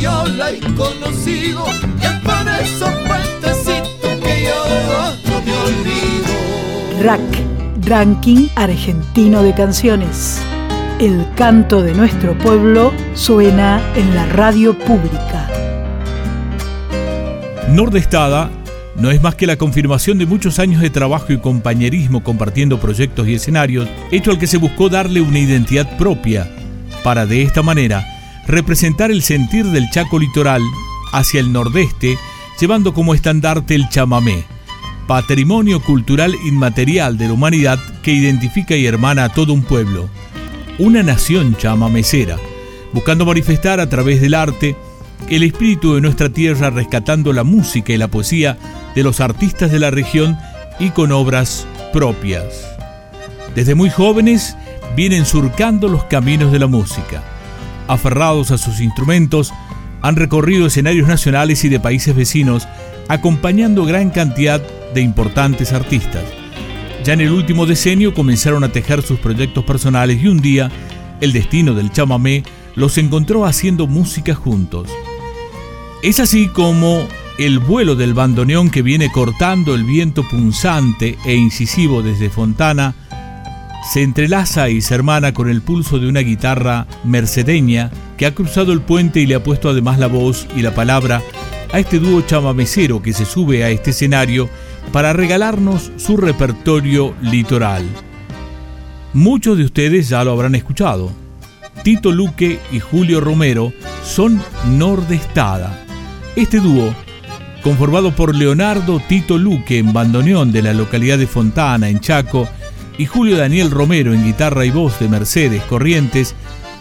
donde yo la he conocido, y es por esos puentecitos que yo no me olvido. RAC, Ranking Argentino de Canciones. El canto de nuestro pueblo suena en la radio pública. Nordestada no es más que la confirmación de muchos años de trabajo y compañerismo compartiendo proyectos y escenarios, hecho al que se buscó darle una identidad propia, para de esta manera representar el sentir del Chaco litoral hacia el nordeste, llevando como estandarte el chamamé, patrimonio cultural inmaterial de la humanidad que identifica y hermana a todo un pueblo, una nación chamamecera, buscando manifestar a través del arte el espíritu de nuestra tierra rescatando la música y la poesía de los artistas de la región y con obras propias. Desde muy jóvenes vienen surcando los caminos de la música. Aferrados a sus instrumentos, han recorrido escenarios nacionales y de países vecinos, acompañando gran cantidad de importantes artistas. Ya en el último decenio comenzaron a tejer sus proyectos personales y un día el destino del chamamé los encontró haciendo música juntos. Es así como el vuelo del bandoneón que viene cortando el viento punzante e incisivo desde Fontana se entrelaza y se hermana con el pulso de una guitarra mercedeña que ha cruzado el puente y le ha puesto además la voz y la palabra a este dúo chamamecero que se sube a este escenario para regalarnos su repertorio litoral. Muchos de ustedes ya lo habrán escuchado. Tito Luque y Julio Romero son Nordestada. Este dúo, conformado por Leonardo Tito Luque en bandoneón de la localidad de Fontana, en Chaco, y Julio Daniel Romero en guitarra y voz de Mercedes Corrientes,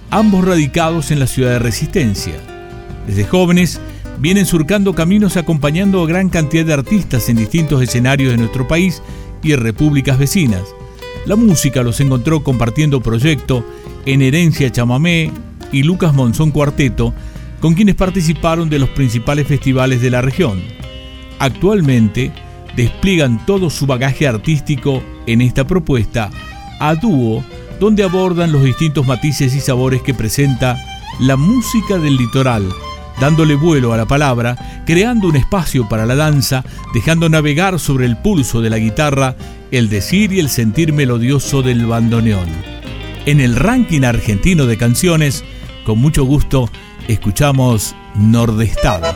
ambos radicados en la ciudad de Resistencia. Desde jóvenes vienen surcando caminos acompañando a gran cantidad de artistas en distintos escenarios de nuestro país y repúblicas vecinas. La música los encontró compartiendo proyecto en Herencia Chamamé y Lucas Monzón Cuarteto, con quienes participaron de los principales festivales de la región. Actualmente despliegan todo su bagaje artístico en esta propuesta a dúo, donde abordan los distintos matices y sabores que presenta la música del litoral, dándole vuelo a la palabra, creando un espacio para la danza, dejando navegar sobre el pulso de la guitarra el decir y el sentir melodioso del bandoneón. En el ranking argentino de canciones, con mucho gusto, escuchamos Nordestado.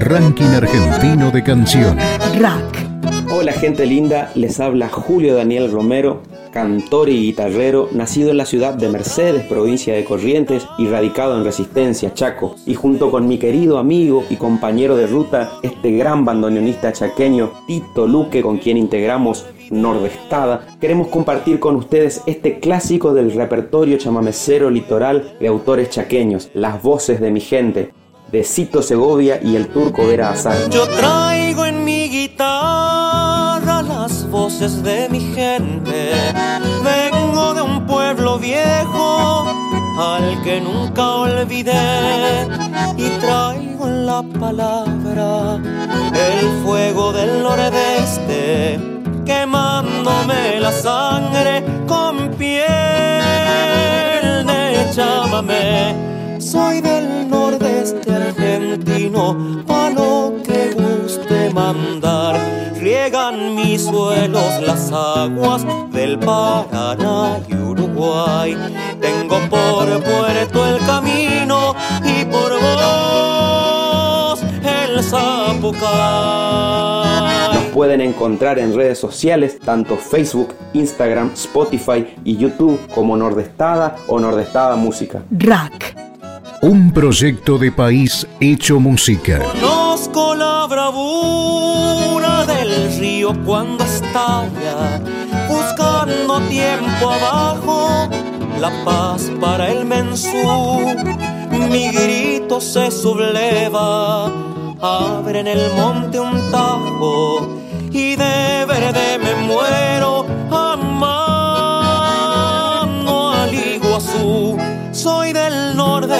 Ranking argentino de canciones. Rack. Hola gente linda, les habla Julio Daniel Romero, cantor y guitarrero, nacido en la ciudad de Mercedes, provincia de Corrientes, y radicado en Resistencia, Chaco. Y junto con mi querido amigo y compañero de ruta, este gran bandoneonista chaqueño, Tito Luque, con quien integramos Nordestada, queremos compartir con ustedes este clásico del repertorio chamamecero litoral de autores chaqueños, Las voces de mi gente, de Cito Segovia y el turco Vera Azar. Yo traigo voces de mi gente. Vengo de un pueblo viejo al que nunca olvidé. Y traigo la palabra el fuego del nordeste, quemándome la sangre con piel de chamamé. Soy del nordeste argentino, pa' lo que guste mandar. Riegan mis suelos las aguas del Paraná y Uruguay. Tengo por puerto el camino y por vos el zapucay. Nos pueden encontrar en redes sociales, tanto Facebook, Instagram, Spotify y YouTube como Nordestada o Nordestada Música. Rack. Un proyecto de país hecho música. Conozco la bravura del río cuando estalla, buscando tiempo abajo, la paz para el mensú. Mi grito se subleva, abre en el monte un tajo y de verde me muero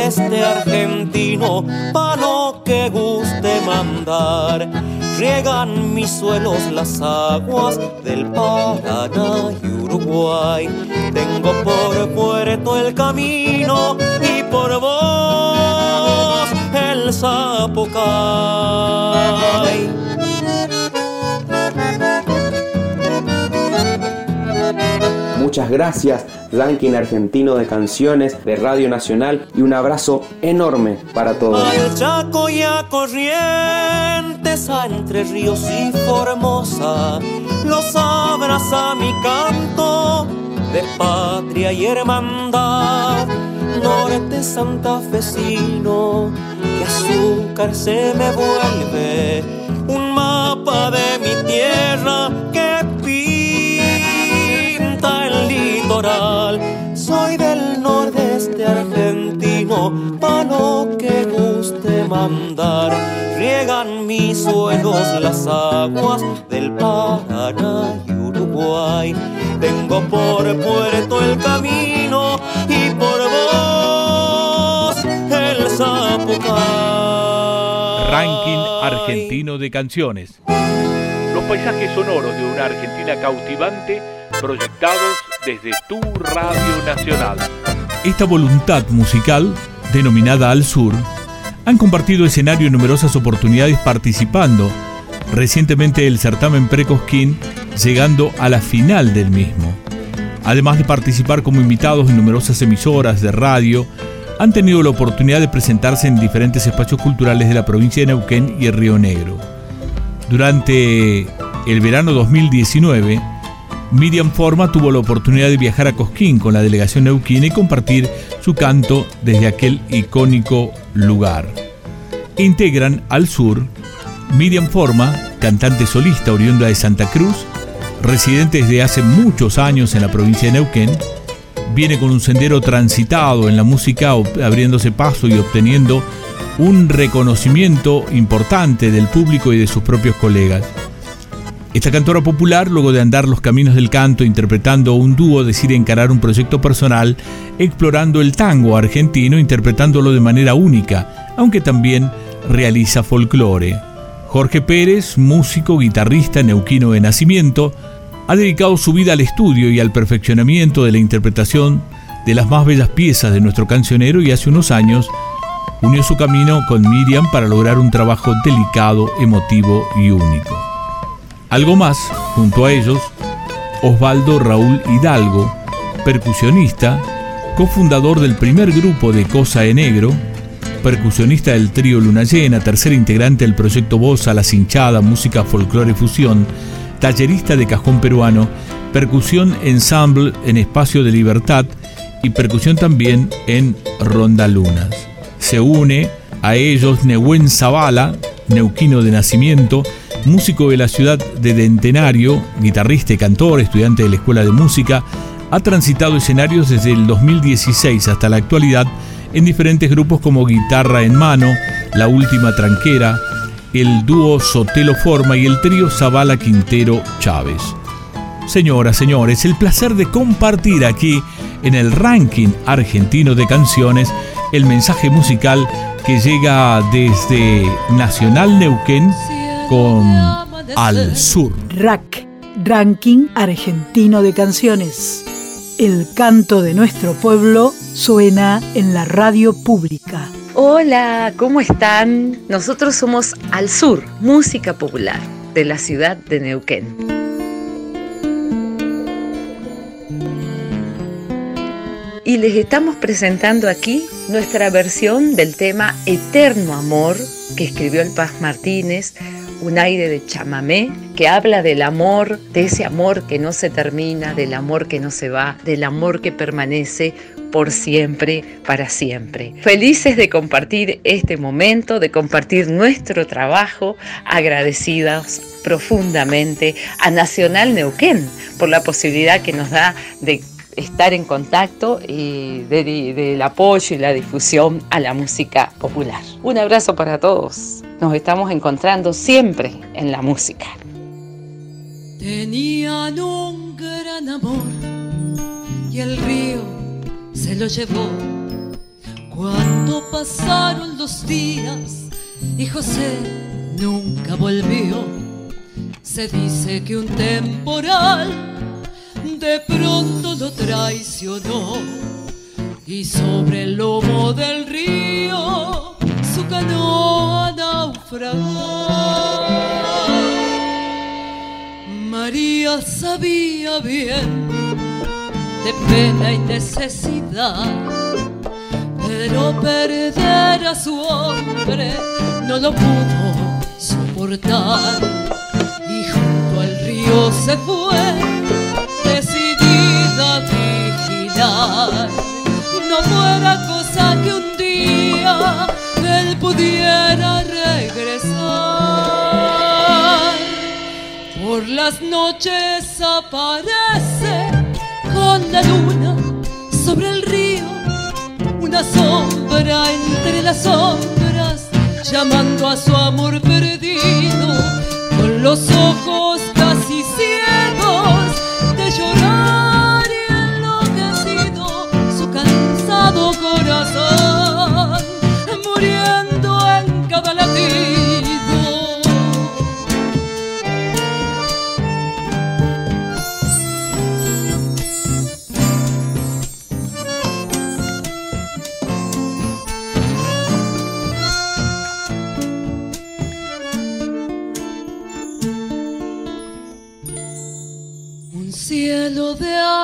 nordeste argentino, pa' lo que guste mandar. Riegan mis suelos las aguas del Paraná y Uruguay. Tengo por puerto el camino y por vos el Zapucay. Muchas gracias, ranking argentino de canciones de Radio Nacional y un abrazo enorme para todos. Al Chaco y a Corrientes, a Entre Ríos y Formosa, los abraza mi canto de patria y hermandad. Norte santafesino, que azúcar se me vuelve, un mapa de mi tierra que litoral. Soy del nordeste argentino, pa' lo que guste mandar. Riegan mis suelos las aguas del Paraná y Uruguay. Tengo por puerto el camino y por vos el Zapucay. Ranking argentino de canciones. Los paisajes sonoros de una Argentina cautivante proyectados desde tu Radio Nacional. Esta voluntad musical, denominada Al Sur, han compartido escenario en numerosas oportunidades participando recientemente el certamen Precosquín, llegando a la final del mismo. Además de participar como invitados en numerosas emisoras de radio, han tenido la oportunidad de presentarse en diferentes espacios culturales de la provincia de Neuquén y el Río Negro. Durante el verano 2019, Miriam Forma tuvo la oportunidad de viajar a Cosquín con la delegación neuquina y compartir su canto desde aquel icónico lugar. Integran al sur Miriam Forma, cantante solista oriunda de Santa Cruz, residente desde hace muchos años en la provincia de Neuquén, viene con un sendero transitado en la música, abriéndose paso y obteniendo un reconocimiento importante del público y de sus propios colegas. Esta cantora popular, luego de andar los caminos del canto interpretando un dúo, decide encarar un proyecto personal explorando el tango argentino, interpretándolo de manera única, aunque también realiza folclore. Jorge Pérez, músico, guitarrista neuquino de nacimiento, ha dedicado su vida al estudio y al perfeccionamiento de la interpretación de las más bellas piezas de nuestro cancionero y hace unos años unió su camino con Miriam para lograr un trabajo delicado, emotivo y único. Algo más, junto a ellos, Osvaldo Raúl Hidalgo, percusionista, cofundador del primer grupo de Cosa de Negro, percusionista del trío Luna Llena, tercer integrante del proyecto Voz a la Cinchada, música folclore fusión, tallerista de cajón peruano, percusión ensemble en Espacio de Libertad y percusión también en Ronda Lunas. Se une a ellos Nehuen Zavala, neuquino de nacimiento, músico de la ciudad de Dentenario, guitarrista y cantor, estudiante de la Escuela de Música, ha transitado escenarios desde el 2016 hasta la actualidad en diferentes grupos como Guitarra en Mano, La Última Tranquera, el dúo Sotelo Forma y el trío Zavala Quintero Chávez. Señoras, señores, el placer de compartir aquí en el ranking argentino de canciones el mensaje musical que llega desde Nacional Neuquén con Al Sur. Rack, ranking argentino de canciones. El canto de nuestro pueblo suena en la radio pública. Hola, ¿cómo están? Nosotros somos Al Sur, música popular de la ciudad de Neuquén. y les estamos presentando aquí nuestra versión del tema Eterno Amor que escribió el Paz Martínez, un aire de chamamé que habla del amor, de ese amor que no se termina, del amor que no se va, del amor que permanece por siempre, para siempre. Felices de compartir este momento, de compartir nuestro trabajo, agradecidos profundamente a Nacional Neuquén por la posibilidad que nos da de estar en contacto y del apoyo y la difusión a la música popular. Un abrazo para todos. Nos estamos encontrando siempre en la música. Tenían un gran amor y el río se lo llevó. Cuando pasaron los días y José nunca volvió, se dice que un temporal de pronto lo traicionó y sobre el lomo del río su canoa naufragó. María sabía bien de pena y necesidad, pero perder a su hombre no lo pudo soportar y junto al río se fue no fuera cosa que un día él pudiera regresar. Por las noches aparece con la luna sobre el río, una sombra entre las sombras, llamando a su amor perdido, con los ojos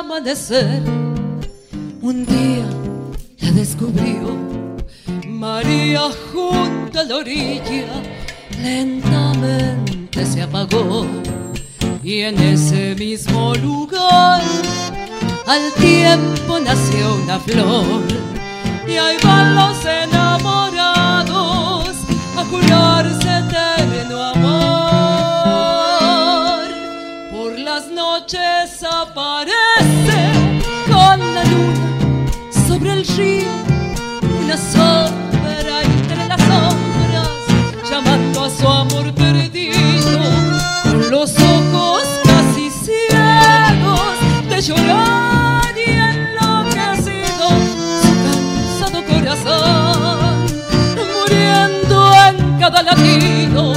amanecer, un día descubrió. María junto a la orilla lentamente se apagó y en ese mismo lugar al tiempo nació una flor y ahí van los enamorados a jurarse eterno amor. Las noches aparece con la luna sobre el río una sombra entre las sombras, llamando a su amor perdido, con los ojos casi ciegos de llorar y enloquecido, su cansado corazón, muriendo en cada latido,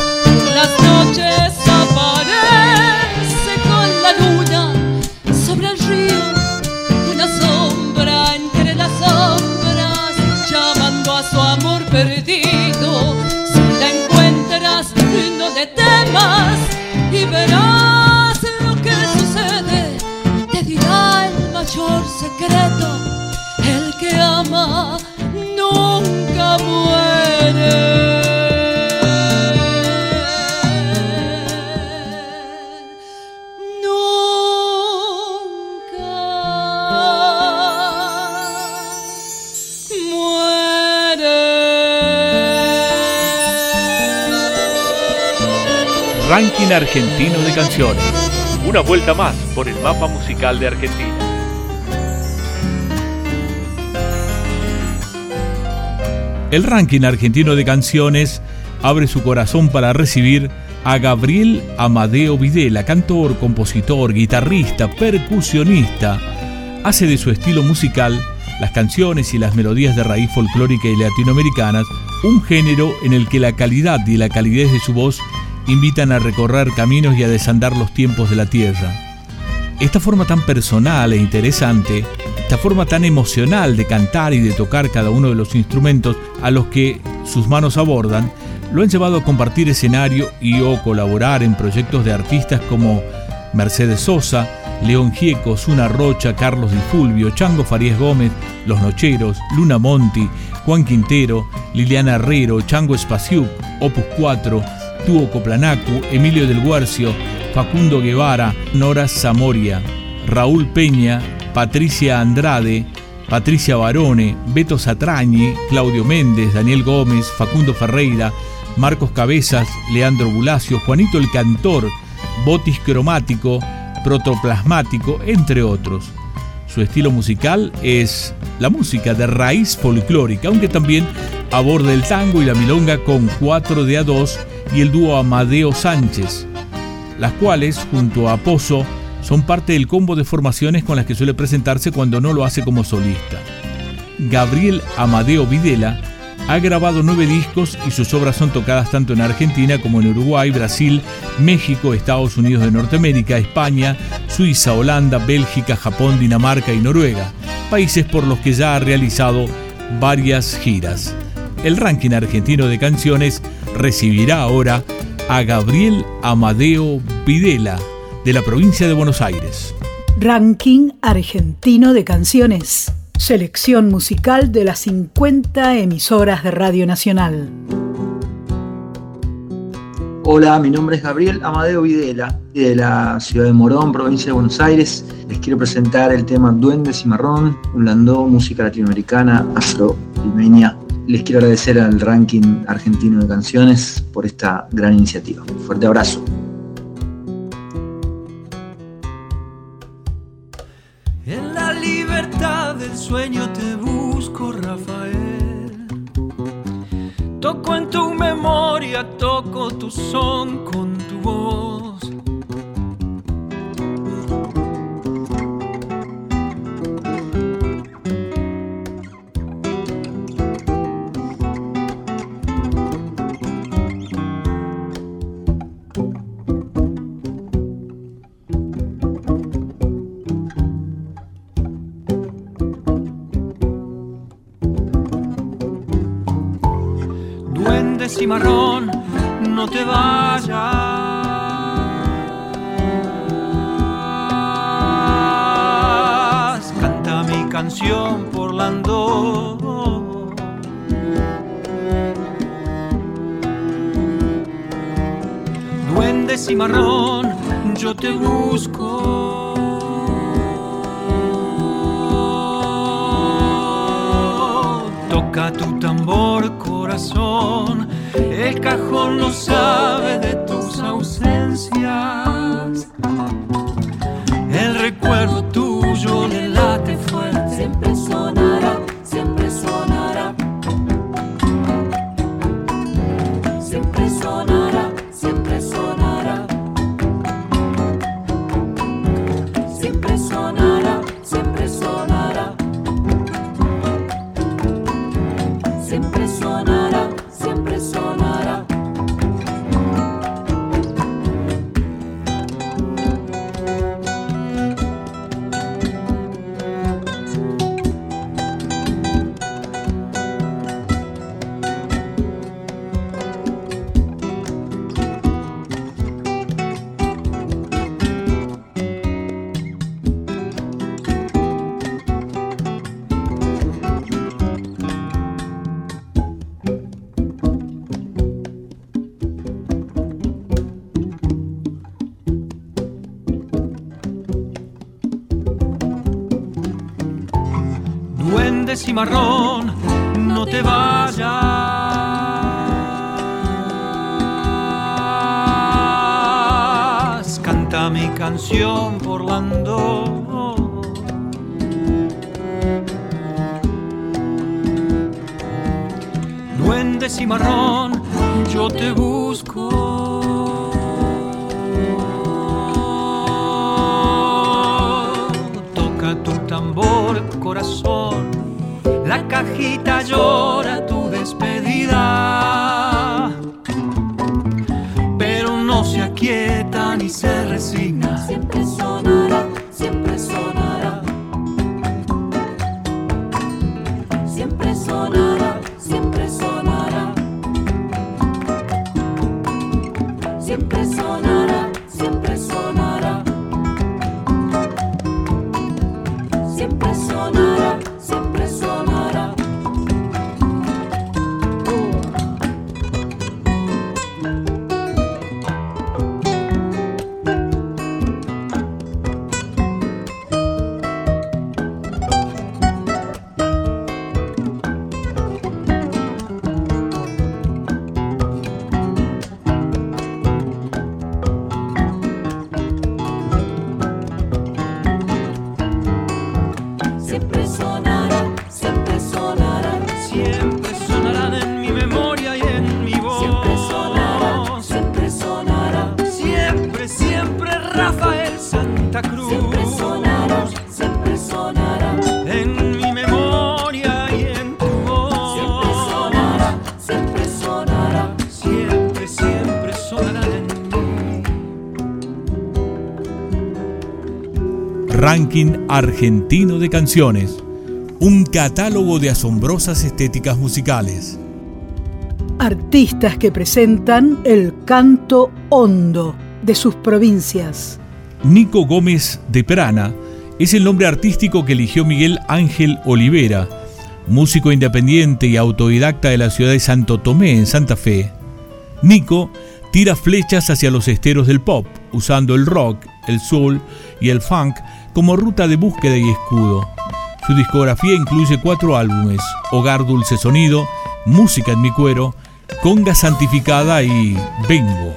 secreto, el que ama nunca muere. Ranking Argentino de Canciones. Una vuelta más por el mapa musical de Argentina. El ranking argentino de canciones abre su corazón para recibir a Gabriel Amadeo Videla, cantor, compositor, guitarrista, percusionista. Hace de su estilo musical las canciones y las melodías de raíz folclórica y latinoamericanas un género en el que la calidad y la calidez de su voz invitan a recorrer caminos y a desandar los tiempos de la tierra. Esta forma tan personal e interesante, esta forma tan emocional de cantar y de tocar cada uno de los instrumentos a los que sus manos abordan, lo han llevado a compartir escenario y o colaborar en proyectos de artistas como Mercedes Sosa, León Gieco, Zuna Rocha, Carlos Di Fulvio, Chango Farías Gómez, Los Nocheros, Luna Monti, Juan Quintero, Liliana Herrero, Chango Espaciuc, Opus 4, Tuo Coplanacu, Emilio del Guercio, Facundo Guevara, Nora Zamoria, Raúl Peña, Patricia Andrade, Patricia Barone, Beto Satrañi, Claudio Méndez, Daniel Gómez, Facundo Ferreira, Marcos Cabezas, Leandro Bulacio, Juanito el Cantor, Botis Cromático, Protoplasmático, entre otros. Su estilo musical es la música de raíz folclórica, aunque también aborda el tango y la milonga con 4 de a 2 y el dúo Amadeo Sánchez, las cuales, junto a Pozo, son parte del combo de formaciones con las que suele presentarse cuando no lo hace como solista. Gabriel Amadeo Videla ha grabado nueve discos y sus obras son tocadas tanto en Argentina como en Uruguay, Brasil, México, Estados Unidos de Norteamérica, España, Suiza, Holanda, Bélgica, Japón, Dinamarca y Noruega, países por los que ya ha realizado varias giras. El ranking argentino de canciones recibirá ahora a Gabriel Amadeo Videla de la provincia de Buenos Aires. Ranking argentino de canciones. Selección musical de las 50 emisoras de Radio Nacional. Hola, mi nombre es Gabriel Amadeo Videla, de la ciudad de Morón, provincia de Buenos Aires. Les quiero presentar el tema Duendes y Marrón, un landó, música latinoamericana, afro-limeña. Les quiero agradecer al ranking argentino de canciones por esta gran iniciativa. Fuerte abrazo. Sueño te busco, Rafael. Toco en tu memoria, toco tu son con tu voz. Cimarrón, no te vayas. Canta mi canción por Lando. Duende cimarrón, yo te busco. Toca tu tambor, el cajón no sabe de tus ausencias. El recuerdo Cimarrón, no te vayas. Canta mi canción por Lando. Duende cimarrón, yo te busco. Toca tu tambor, corazón. Cajita llora tu despedida. Ranking Argentino de Canciones, un catálogo de asombrosas estéticas musicales. Artistas que presentan el canto hondo de sus provincias. Nico Gómez de Perana es el nombre artístico que eligió Miguel Ángel Olivera, músico independiente y autodidacta de la ciudad de Santo Tomé, en Santa Fe. Nico tira flechas hacia los esteros del pop, usando el rock, el soul y el funk como ruta de búsqueda y escudo. Su discografía incluye cuatro álbumes, Hogar Dulce Sonido, Música en mi cuero, Conga Santificada y Vengo.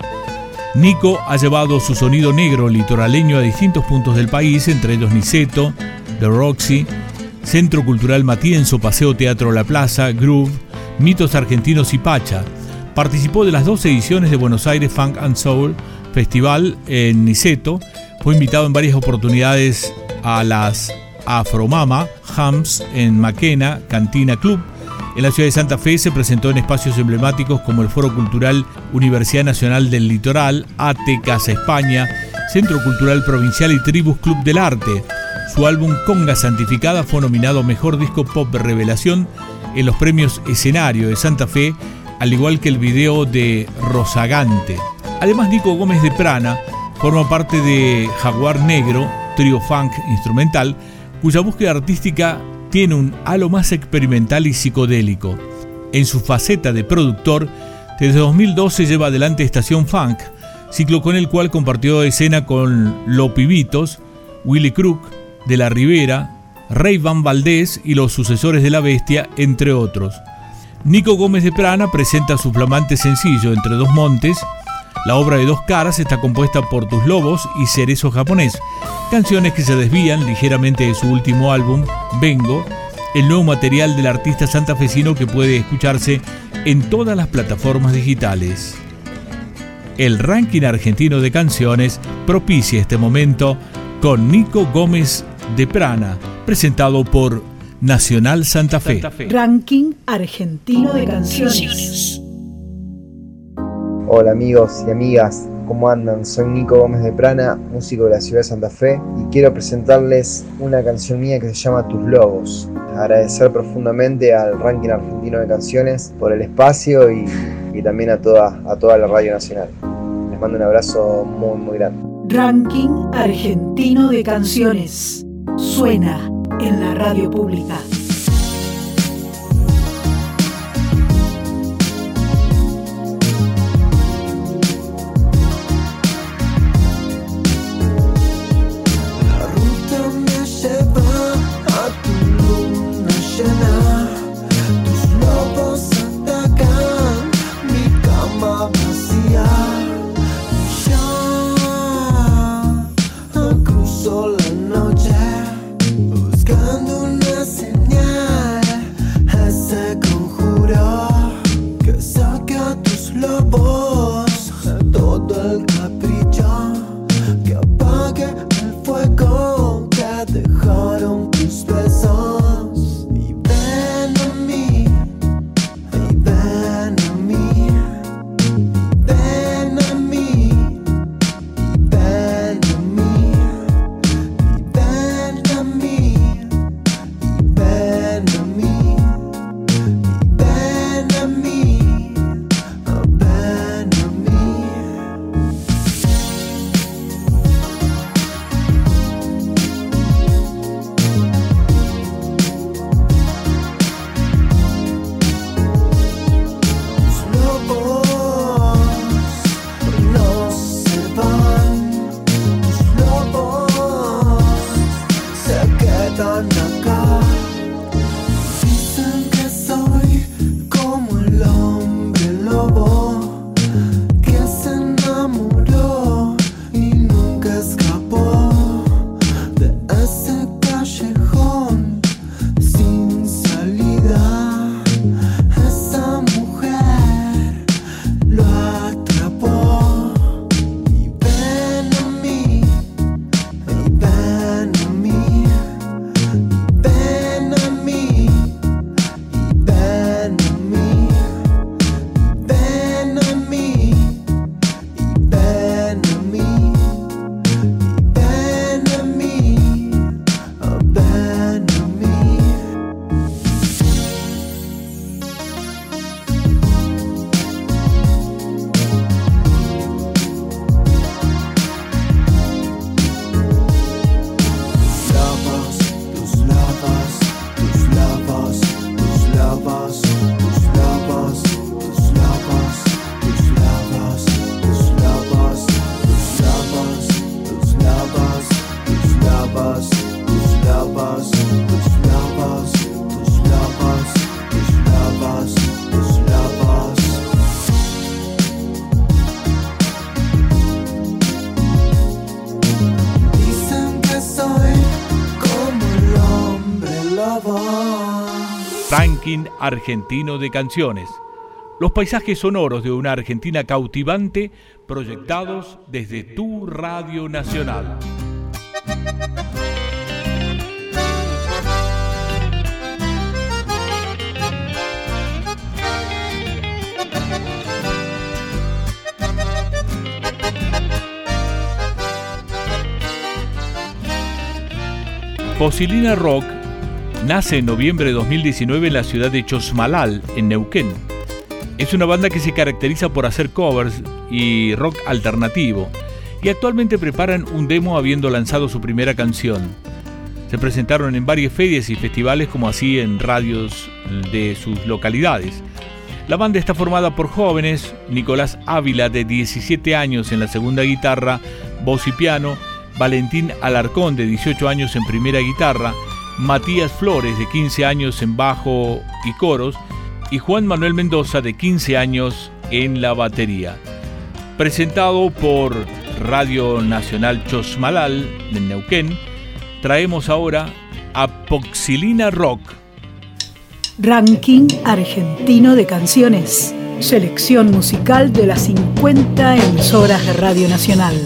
Nico ha llevado su sonido negro litoraleño a distintos puntos del país, entre ellos Niceto, The Roxy, Centro Cultural Matienzo, Paseo Teatro La Plaza, Groove, Mitos Argentinos y Pacha. Participó de las dos ediciones de Buenos Aires Funk and Soul Festival en Niceto. Fue invitado en varias oportunidades a las Afromama Hams en Maquena, Cantina Club. En la ciudad de Santa Fe se presentó en espacios emblemáticos como el Foro Cultural Universidad Nacional del Litoral, ATE Casa España, Centro Cultural Provincial y Tribus Club del Arte. Su álbum Conga Santificada fue nominado Mejor Disco Pop Revelación en los premios Escenario de Santa Fe, al igual que el video de Rosagante. Además, Nico Gómez de Prana forma parte de Jaguar Negro, trío funk instrumental, cuya búsqueda artística tiene un halo más experimental y psicodélico. En su faceta de productor, desde 2012 lleva adelante Estación Funk, ciclo con el cual compartió escena con Lo Pibitos, Willy Crook, De la Rivera, Rey Van Valdés y los sucesores de la Bestia, entre otros. Nico Gómez de Prana presenta su flamante sencillo Entre dos montes. La obra de dos caras está compuesta por Tus Lobos y Cerezo Japonés, canciones que se desvían ligeramente de su último álbum, Vengo, el nuevo material del artista santafesino que puede escucharse en todas las plataformas digitales. El ranking argentino de canciones propicia este momento con Nico Gómez de Prana, presentado por Nacional Santa Fe. Ranking argentino de canciones. Hola amigos y amigas, ¿cómo andan? Soy Nico Gómez de Prana, músico de la ciudad de Santa Fe, y quiero presentarles una canción mía que se llama Tus Lobos. Agradecer profundamente al ranking argentino de canciones por el espacio y, y también a toda, a toda la Radio Nacional. Les mando un abrazo muy, muy grande. Ranking argentino de canciones. Suena en la radio pública. Argentino de canciones. Los paisajes sonoros de una Argentina cautivante proyectados desde tu Radio Nacional. Posilina Rock nace en noviembre de 2019 en la ciudad de Chosmalal, en Neuquén. Es una banda que se caracteriza por hacer covers y rock alternativo, y actualmente preparan un demo habiendo lanzado su primera canción. Se presentaron en varias ferias y festivales como así en radios de sus localidades. La banda está formada por jóvenes, Nicolás Ávila de 17 años en la segunda guitarra, voz y piano, Valentín Alarcón de 18 años en primera guitarra, Matías Flores de 15 años en bajo y coros y Juan Manuel Mendoza de 15 años en la batería. Presentado por Radio Nacional Chosmalal de Neuquén, traemos ahora a Poxilina Rock. Ranking argentino de canciones. Selección musical de las 50 emisoras de Radio Nacional.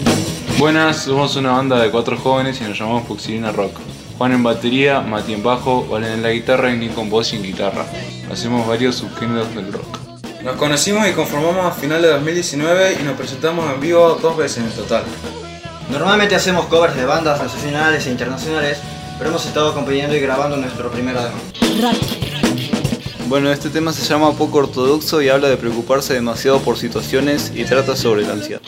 Buenas, somos una banda de cuatro jóvenes y nos llamamos Puxilina Rock. Juan en batería, Mati en bajo, Valen en la guitarra y Nico en voz y en guitarra. Hacemos varios subgéneros del rock. Nos conocimos y conformamos a final de 2019 y nos presentamos en vivo dos veces en total. Normalmente hacemos covers de bandas nacionales e internacionales, pero hemos estado componiendo y grabando nuestro primer demo. Bueno, este tema se llama Poco Ortodoxo y habla de preocuparse demasiado por situaciones y trata sobre la ansiedad.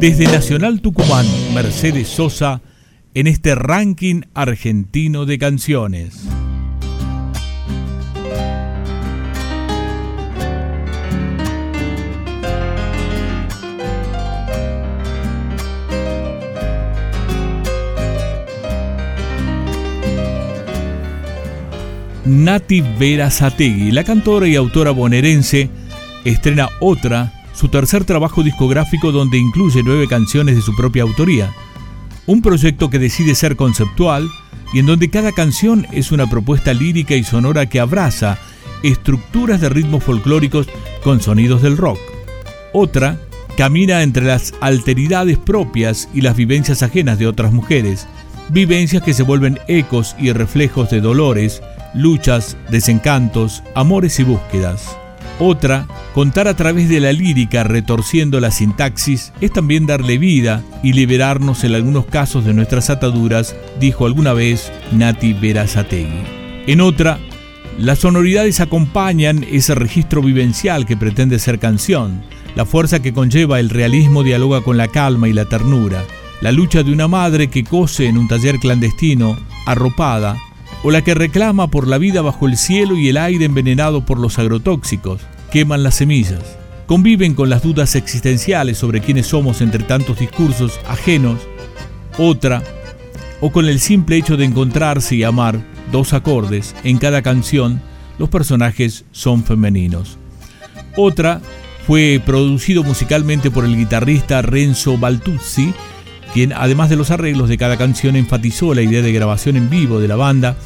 Desde Nacional Tucumán, Mercedes Sosa, en este ranking argentino de canciones. Nati Vera Sategui, la cantora y autora bonaerense, estrena otra, su tercer trabajo discográfico donde incluye nueve canciones de su propia autoría. Un proyecto que decide ser conceptual y en donde cada canción es una propuesta lírica y sonora que abraza estructuras de ritmos folclóricos con sonidos del rock. Otra camina entre las alteridades propias y las vivencias ajenas de otras mujeres, vivencias que se vuelven ecos y reflejos de dolores, luchas, desencantos, amores y búsquedas. Otra, contar a través de la lírica retorciendo la sintaxis, es también darle vida y liberarnos en algunos casos de nuestras ataduras, dijo alguna vez Nati Verazategui. En otra, las sonoridades acompañan ese registro vivencial que pretende ser canción. La fuerza que conlleva el realismo dialoga con la calma y la ternura. La lucha de una madre que cose en un taller clandestino, arropada, o la que reclama por la vida bajo el cielo y el aire envenenado por los agrotóxicos, queman las semillas, conviven con las dudas existenciales sobre quiénes somos entre tantos discursos ajenos, otra, o con el simple hecho de encontrarse y amar dos acordes en cada canción, los personajes son femeninos. Otra fue producido musicalmente por el guitarrista Renzo Baltuzzi, quien además de los arreglos de cada canción enfatizó la idea de grabación en vivo de la banda,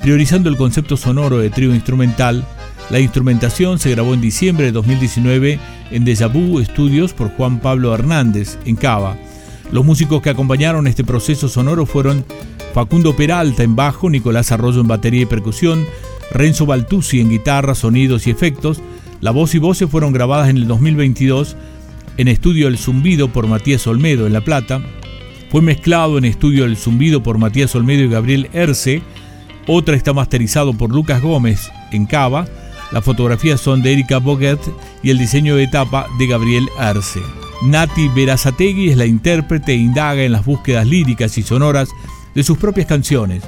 priorizando el concepto sonoro de trío instrumental. La instrumentación se grabó en diciembre de 2019 en Deja Vu Studios por Juan Pablo Hernández, en Cava. Los músicos que acompañaron este proceso sonoro fueron Facundo Peralta en bajo, Nicolás Arroyo en batería y percusión, Renzo Baltuzzi en guitarra, sonidos y efectos. La voz y voces fueron grabadas en el 2022 en Estudio El Zumbido por Matías Olmedo en La Plata, fue mezclado en estudio El Zumbido por Matías Olmedo y Gabriel Erce. Otra está masterizado por Lucas Gómez en Cava. Las fotografías son de Erika Boguet y el diseño de etapa de Gabriel Erce. Nati Verazategui es la intérprete e indaga en las búsquedas líricas y sonoras de sus propias canciones.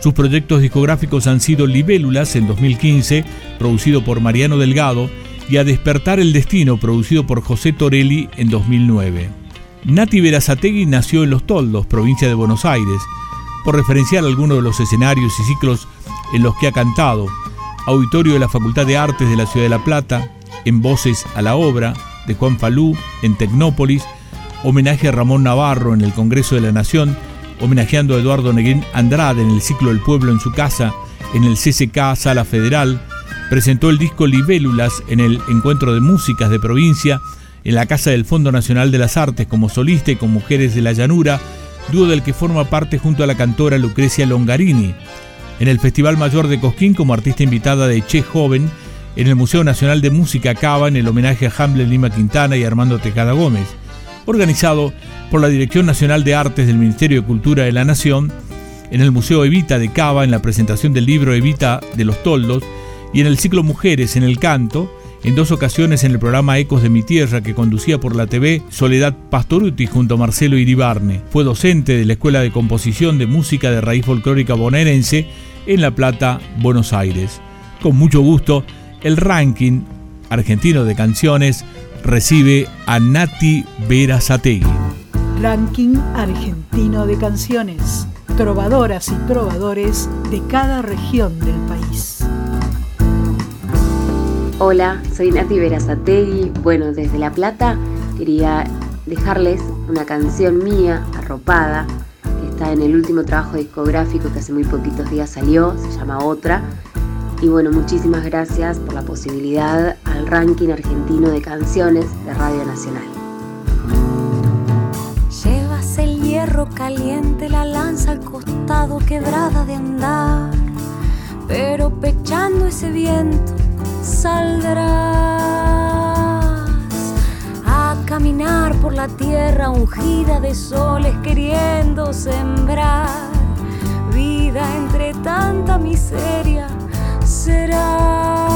Sus proyectos discográficos han sido Libélulas en 2015, producido por Mariano Delgado, y A Despertar el Destino, producido por José Torelli en 2009. Nati Verazategui nació en Los Toldos, provincia de Buenos Aires, por referenciar algunos de los escenarios y ciclos en los que ha cantado. Auditorio de la Facultad de Artes de la Ciudad de La Plata, en Voces a la Obra, de Juan Falú, en Tecnópolis, homenaje a Ramón Navarro en el Congreso de la Nación, homenajeando a Eduardo Neguín Andrade en el ciclo El Pueblo en su casa, en el CCK Sala Federal, presentó el disco Libélulas en el Encuentro de Músicas de Provincia, en la Casa del Fondo Nacional de las Artes como solista y con Mujeres de la Llanura, dúo del que forma parte junto a la cantora Lucrecia Longarini. En el Festival Mayor de Cosquín como artista invitada de Che Joven, en el Museo Nacional de Música Cava en el homenaje a Hamble Lima Quintana y Armando Tejada Gómez, organizado por la Dirección Nacional de Artes del Ministerio de Cultura de la Nación, en el Museo Evita de Cava en la presentación del libro Evita de los Toldos y en el ciclo Mujeres en el Canto, en dos ocasiones en el programa Ecos de mi Tierra que conducía por la TV Soledad Pastoruti junto a Marcelo Iribarne. Fue docente de la Escuela de Composición de Música de Raíz Folclórica Bonaerense en La Plata, Buenos Aires. Con mucho gusto, el ranking argentino de canciones recibe a Nati Vera Sategui. Ranking argentino de canciones. Trovadoras y trovadores de cada región del país. Hola, soy Nati Verazategui. Bueno, desde La Plata quería dejarles una canción mía, arropada, que está en el último trabajo discográfico que hace muy poquitos días salió, se llama Otra. Y bueno, muchísimas gracias por la posibilidad al ranking argentino de canciones de Radio Nacional. Llevas el hierro caliente, la lanza al costado quebrada de andar, pero pechando ese viento saldrás a caminar por la tierra ungida de soles queriendo sembrar vida entre tanta miseria. Será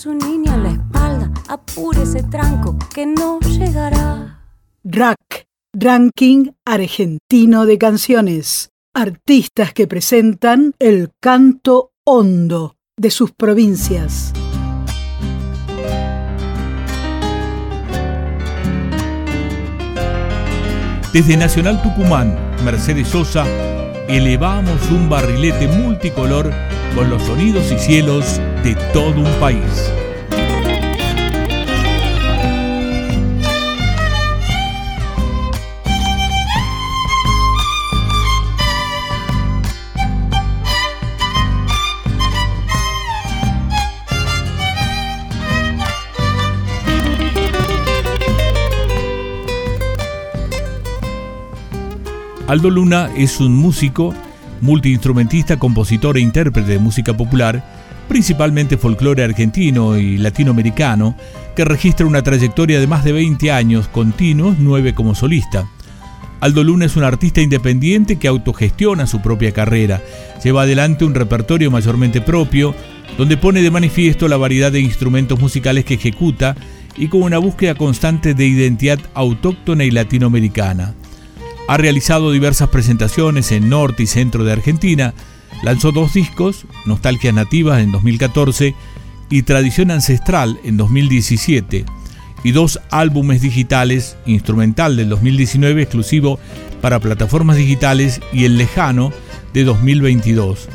su niña a la espalda, apure ese tranco que no llegará. Rack, Ranking Argentino de Canciones. Artistas que presentan el canto hondo de sus provincias. Desde Nacional Tucumán, Mercedes Sosa, elevamos un barrilete multicolor con los sonidos y cielos de todo un país. Aldo Luna es un músico, multiinstrumentista, compositor e intérprete de música popular, principalmente folclore argentino y latinoamericano, que registra una trayectoria de más de 20 años continuos, 9 como solista. Aldo Luna es un artista independiente que autogestiona su propia carrera, lleva adelante un repertorio mayormente propio, donde pone de manifiesto la variedad de instrumentos musicales que ejecuta y con una búsqueda constante de identidad autóctona y latinoamericana. Ha realizado diversas presentaciones en norte y centro de Argentina, lanzó dos discos, Nostalgias Nativas en 2014 y Tradición Ancestral en 2017, y dos álbumes digitales, Instrumental del 2019 exclusivo para plataformas digitales y El Lejano de 2022.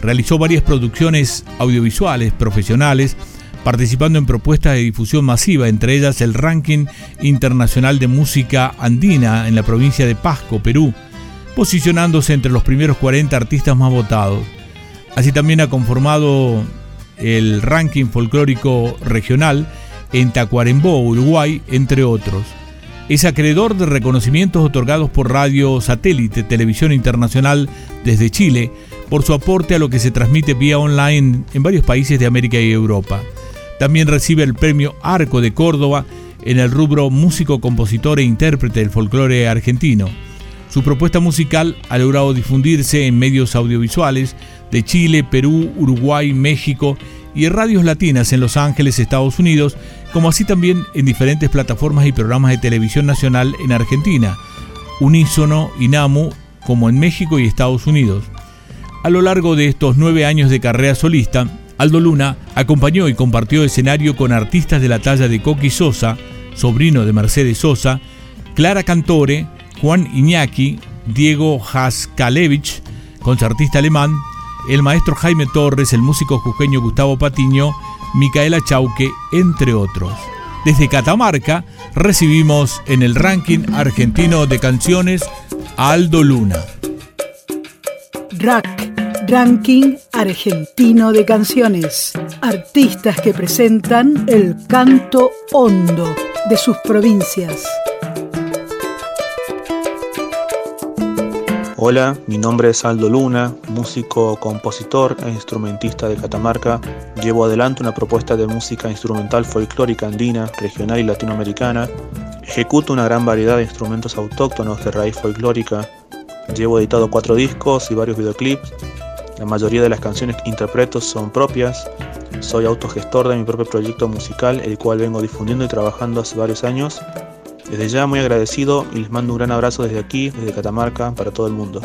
Realizó varias producciones audiovisuales profesionales, participando en propuestas de difusión masiva, entre ellas el Ranking Internacional de Música Andina en la provincia de Pasco, Perú, posicionándose entre los primeros 40 artistas más votados. Así también ha conformado el Ranking Folclórico Regional en Tacuarembó, Uruguay, entre otros. Es acreedor de reconocimientos otorgados por Radio Satélite, Televisión Internacional desde Chile, por su aporte a lo que se transmite vía online en varios países de América y Europa. También recibe el premio Arco de Córdoba en el rubro músico, compositor e intérprete del folclore argentino. Su propuesta musical ha logrado difundirse en medios audiovisuales de Chile, Perú, Uruguay, México y en radios latinas en Los Ángeles, Estados Unidos, como así también en diferentes plataformas y programas de televisión nacional en Argentina, Unísono, Inamu, como en México y Estados Unidos. A lo largo de estos nueve años de carrera solista, Aldo Luna acompañó y compartió escenario con artistas de la talla de Coqui Sosa, sobrino de Mercedes Sosa, Clara Cantore, Juan Iñaki, Diego Haskalevich, concertista alemán, el maestro Jaime Torres, el músico jujeño Gustavo Patiño, Micaela Chauque, entre otros. Desde Catamarca recibimos en el ranking argentino de canciones a Aldo Luna. Rack, Ranking Argentino de Canciones. Artistas que presentan el canto hondo de sus provincias. Hola, mi nombre es Aldo Luna, músico, compositor e instrumentista de Catamarca. Llevo adelante una propuesta de música instrumental folclórica andina, regional y latinoamericana. Ejecuto una gran variedad de instrumentos autóctonos de raíz folclórica. Llevo editado cuatro discos y varios videoclips. La mayoría de las canciones que interpreto son propias. Soy autogestor de mi propio proyecto musical, el cual vengo difundiendo y trabajando hace varios años. Desde ya muy agradecido y les mando un gran abrazo desde aquí, desde Catamarca, para todo el mundo.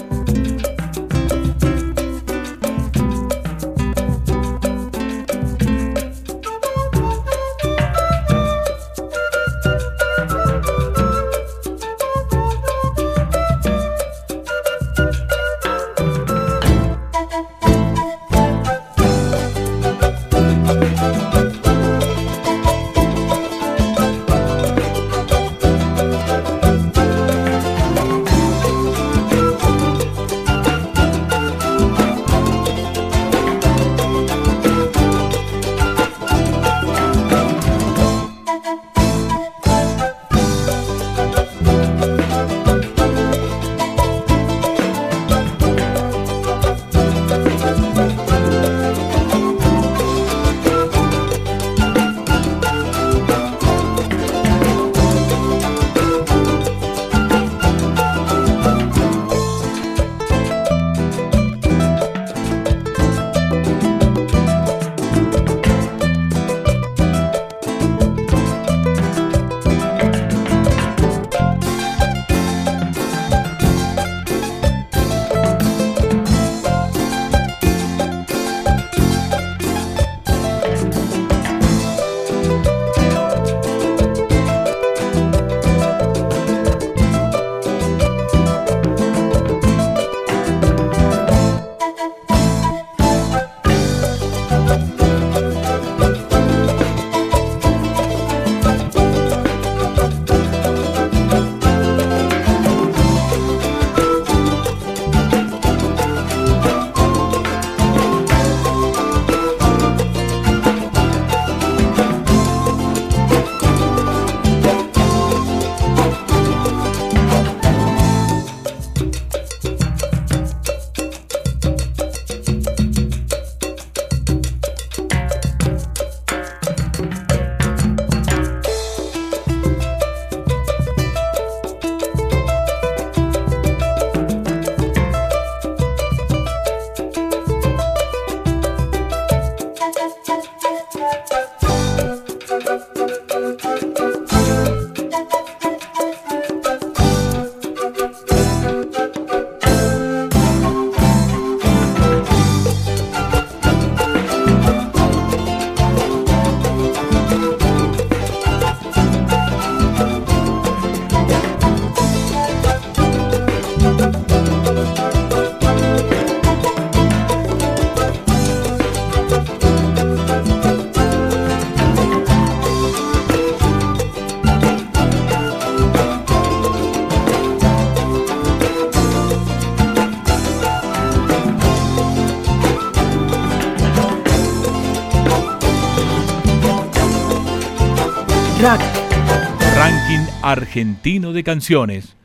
Argentino de Canciones.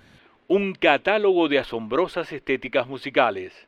Un catálogo de asombrosas estéticas musicales.